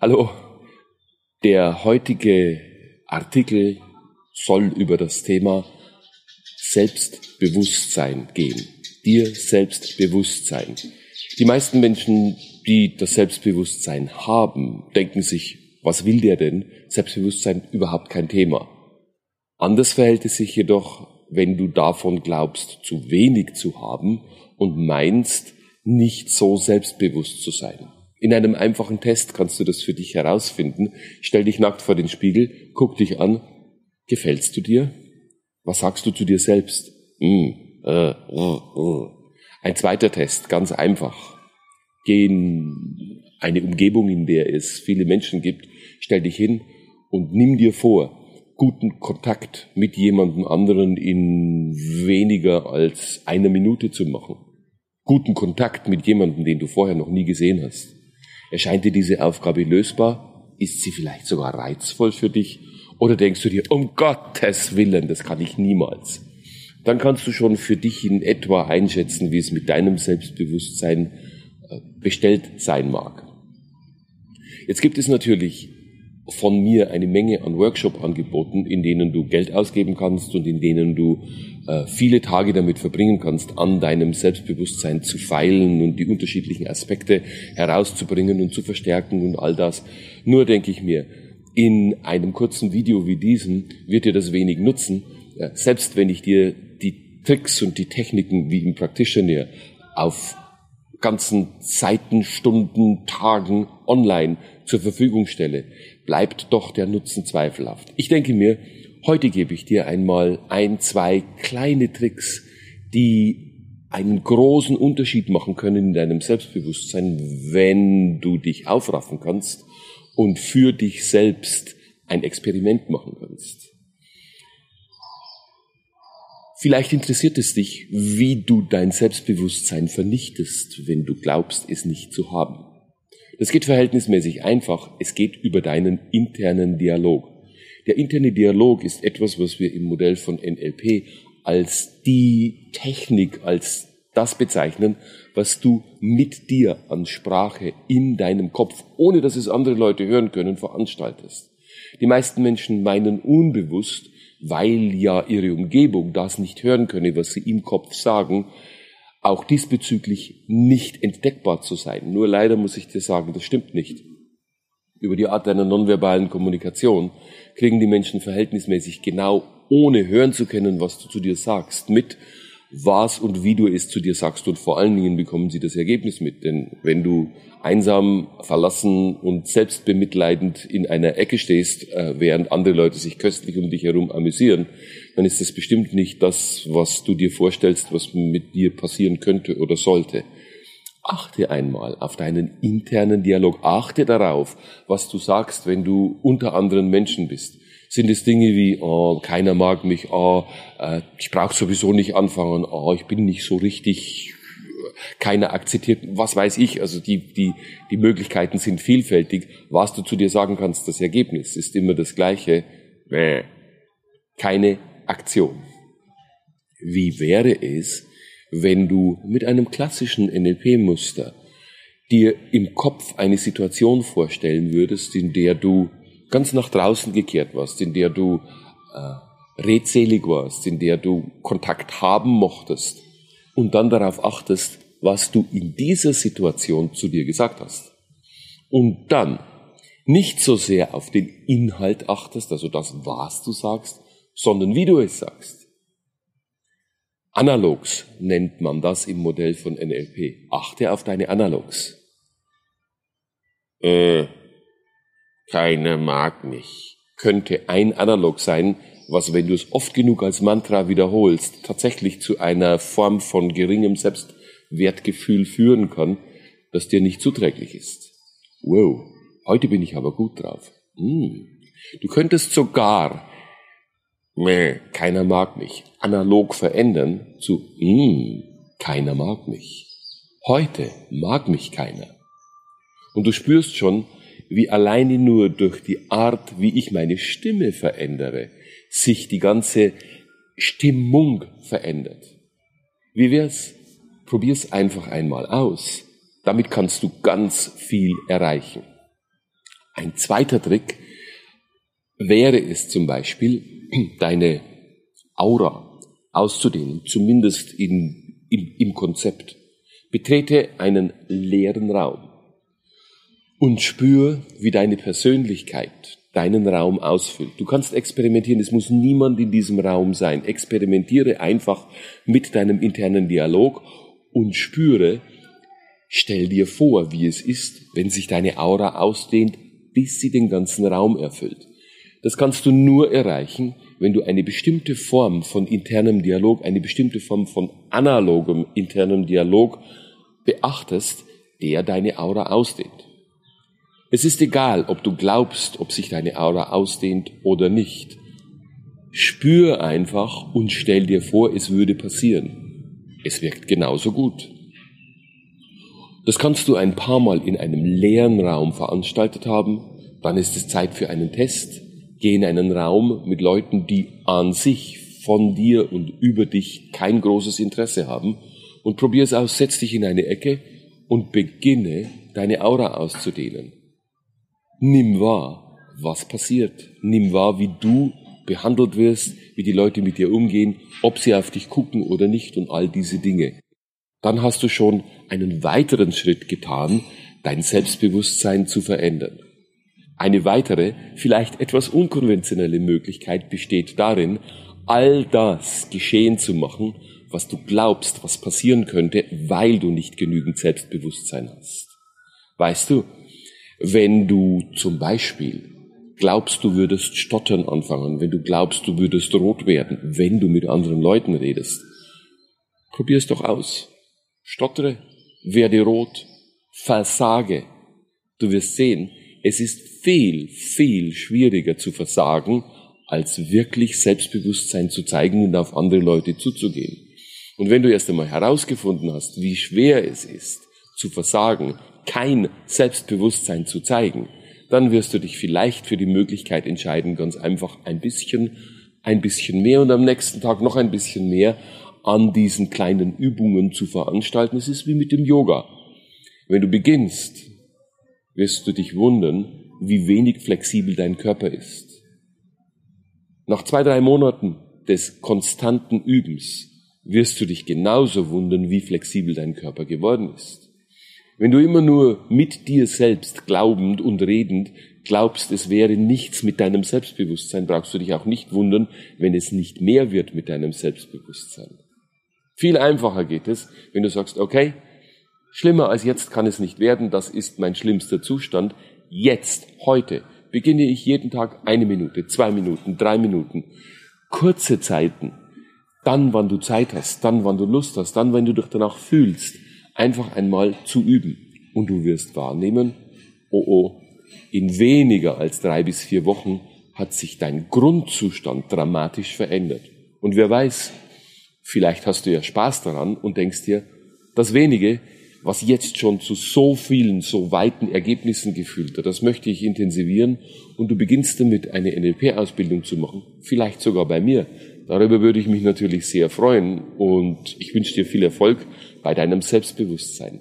Hallo, der heutige Artikel soll über das Thema Selbstbewusstsein gehen. Dir Selbstbewusstsein. Die meisten Menschen, die das Selbstbewusstsein haben, denken sich, was will der denn? Selbstbewusstsein überhaupt kein Thema. Anders verhält es sich jedoch, wenn du davon glaubst, zu wenig zu haben und meinst, nicht so selbstbewusst zu sein. In einem einfachen Test kannst du das für dich herausfinden. Stell dich nackt vor den Spiegel, guck dich an. Gefällst du dir? Was sagst du zu dir selbst? Mm, äh, äh, äh. Ein zweiter Test, ganz einfach. Geh in eine Umgebung, in der es viele Menschen gibt, stell dich hin und nimm dir vor, guten Kontakt mit jemandem anderen in weniger als einer Minute zu machen. Guten Kontakt mit jemandem, den du vorher noch nie gesehen hast. Erscheint dir diese Aufgabe lösbar? Ist sie vielleicht sogar reizvoll für dich? Oder denkst du dir, um Gottes Willen, das kann ich niemals? Dann kannst du schon für dich in etwa einschätzen, wie es mit deinem Selbstbewusstsein äh, bestellt sein mag. Jetzt gibt es natürlich von mir eine Menge an Workshop-Angeboten, in denen du Geld ausgeben kannst und in denen du äh, viele Tage damit verbringen kannst, an deinem Selbstbewusstsein zu feilen und die unterschiedlichen Aspekte herauszubringen und zu verstärken und all das. Nur denke ich mir, in einem kurzen Video wie diesem wird dir das wenig nutzen, äh, selbst wenn ich dir die Tricks und die Techniken wie im Practitioner auf ganzen Zeiten, Stunden, Tagen online zur Verfügung stelle, bleibt doch der Nutzen zweifelhaft. Ich denke mir, heute gebe ich dir einmal ein, zwei kleine Tricks, die einen großen Unterschied machen können in deinem Selbstbewusstsein, wenn du dich aufraffen kannst und für dich selbst ein Experiment machen kannst. Vielleicht interessiert es dich, wie du dein Selbstbewusstsein vernichtest, wenn du glaubst, es nicht zu haben. Das geht verhältnismäßig einfach. Es geht über deinen internen Dialog. Der interne Dialog ist etwas, was wir im Modell von NLP als die Technik, als das bezeichnen, was du mit dir an Sprache in deinem Kopf, ohne dass es andere Leute hören können, veranstaltest. Die meisten Menschen meinen unbewusst, weil ja ihre Umgebung das nicht hören könne, was sie im Kopf sagen, auch diesbezüglich nicht entdeckbar zu sein. Nur leider muss ich dir sagen, das stimmt nicht. Über die Art deiner nonverbalen Kommunikation kriegen die Menschen verhältnismäßig genau, ohne hören zu können, was du zu dir sagst, mit, was und wie du es zu dir sagst und vor allen Dingen bekommen sie das Ergebnis mit. Denn wenn du einsam, verlassen und selbstbemitleidend in einer Ecke stehst, äh, während andere Leute sich köstlich um dich herum amüsieren, dann ist das bestimmt nicht das, was du dir vorstellst, was mit dir passieren könnte oder sollte. Achte einmal auf deinen internen Dialog. Achte darauf, was du sagst, wenn du unter anderen Menschen bist sind es Dinge wie, oh, keiner mag mich, oh, äh, ich brauche sowieso nicht anfangen, oh, ich bin nicht so richtig, keiner akzeptiert, was weiß ich, also die, die, die Möglichkeiten sind vielfältig. Was du zu dir sagen kannst, das Ergebnis ist immer das gleiche, keine Aktion. Wie wäre es, wenn du mit einem klassischen NLP-Muster dir im Kopf eine Situation vorstellen würdest, in der du ganz nach draußen gekehrt warst, in der du äh, redselig warst, in der du Kontakt haben mochtest und dann darauf achtest, was du in dieser Situation zu dir gesagt hast. Und dann nicht so sehr auf den Inhalt achtest, also das, was du sagst, sondern wie du es sagst. Analogs nennt man das im Modell von NLP. Achte auf deine Analogs. Äh, keiner mag mich, könnte ein Analog sein, was, wenn du es oft genug als Mantra wiederholst, tatsächlich zu einer Form von geringem Selbstwertgefühl führen kann, das dir nicht zuträglich ist. Wow, heute bin ich aber gut drauf. Hm. Du könntest sogar, meh, keiner mag mich, analog verändern zu, hm, keiner mag mich. Heute mag mich keiner. Und du spürst schon, wie alleine nur durch die Art, wie ich meine Stimme verändere, sich die ganze Stimmung verändert. Wie wär's? Probier's einfach einmal aus. Damit kannst du ganz viel erreichen. Ein zweiter Trick wäre es zum Beispiel, deine Aura auszudehnen, zumindest in, im, im Konzept. Betrete einen leeren Raum und spür, wie deine Persönlichkeit deinen Raum ausfüllt. Du kannst experimentieren, es muss niemand in diesem Raum sein. Experimentiere einfach mit deinem internen Dialog und spüre, stell dir vor, wie es ist, wenn sich deine Aura ausdehnt, bis sie den ganzen Raum erfüllt. Das kannst du nur erreichen, wenn du eine bestimmte Form von internem Dialog, eine bestimmte Form von analogem internem Dialog beachtest, der deine Aura ausdehnt. Es ist egal, ob du glaubst, ob sich deine Aura ausdehnt oder nicht. Spür einfach und stell dir vor, es würde passieren. Es wirkt genauso gut. Das kannst du ein paar Mal in einem leeren Raum veranstaltet haben. Dann ist es Zeit für einen Test. Geh in einen Raum mit Leuten, die an sich von dir und über dich kein großes Interesse haben und probier es aus. Setz dich in eine Ecke und beginne deine Aura auszudehnen. Nimm wahr, was passiert. Nimm wahr, wie du behandelt wirst, wie die Leute mit dir umgehen, ob sie auf dich gucken oder nicht und all diese Dinge. Dann hast du schon einen weiteren Schritt getan, dein Selbstbewusstsein zu verändern. Eine weitere, vielleicht etwas unkonventionelle Möglichkeit besteht darin, all das geschehen zu machen, was du glaubst, was passieren könnte, weil du nicht genügend Selbstbewusstsein hast. Weißt du, wenn du zum Beispiel glaubst, du würdest stottern anfangen, wenn du glaubst, du würdest rot werden, wenn du mit anderen Leuten redest, probier es doch aus. Stottere, werde rot, versage. Du wirst sehen, es ist viel, viel schwieriger zu versagen, als wirklich Selbstbewusstsein zu zeigen und auf andere Leute zuzugehen. Und wenn du erst einmal herausgefunden hast, wie schwer es ist, zu versagen, kein Selbstbewusstsein zu zeigen, dann wirst du dich vielleicht für die Möglichkeit entscheiden, ganz einfach ein bisschen, ein bisschen mehr und am nächsten Tag noch ein bisschen mehr an diesen kleinen Übungen zu veranstalten. Es ist wie mit dem Yoga. Wenn du beginnst, wirst du dich wundern, wie wenig flexibel dein Körper ist. Nach zwei, drei Monaten des konstanten Übens wirst du dich genauso wundern, wie flexibel dein Körper geworden ist. Wenn du immer nur mit dir selbst glaubend und redend glaubst, es wäre nichts mit deinem Selbstbewusstsein, brauchst du dich auch nicht wundern, wenn es nicht mehr wird mit deinem Selbstbewusstsein. Viel einfacher geht es, wenn du sagst, okay, schlimmer als jetzt kann es nicht werden, das ist mein schlimmster Zustand. Jetzt, heute, beginne ich jeden Tag eine Minute, zwei Minuten, drei Minuten, kurze Zeiten, dann, wann du Zeit hast, dann, wann du Lust hast, dann, wenn du dich danach fühlst, einfach einmal zu üben. Und du wirst wahrnehmen, oh oh, in weniger als drei bis vier Wochen hat sich dein Grundzustand dramatisch verändert. Und wer weiß, Vielleicht hast du ja Spaß daran und denkst dir, das wenige, was jetzt schon zu so vielen, so weiten Ergebnissen gefühlt hat, das möchte ich intensivieren und du beginnst damit eine NLP-Ausbildung zu machen, vielleicht sogar bei mir. Darüber würde ich mich natürlich sehr freuen und ich wünsche dir viel Erfolg bei deinem Selbstbewusstsein.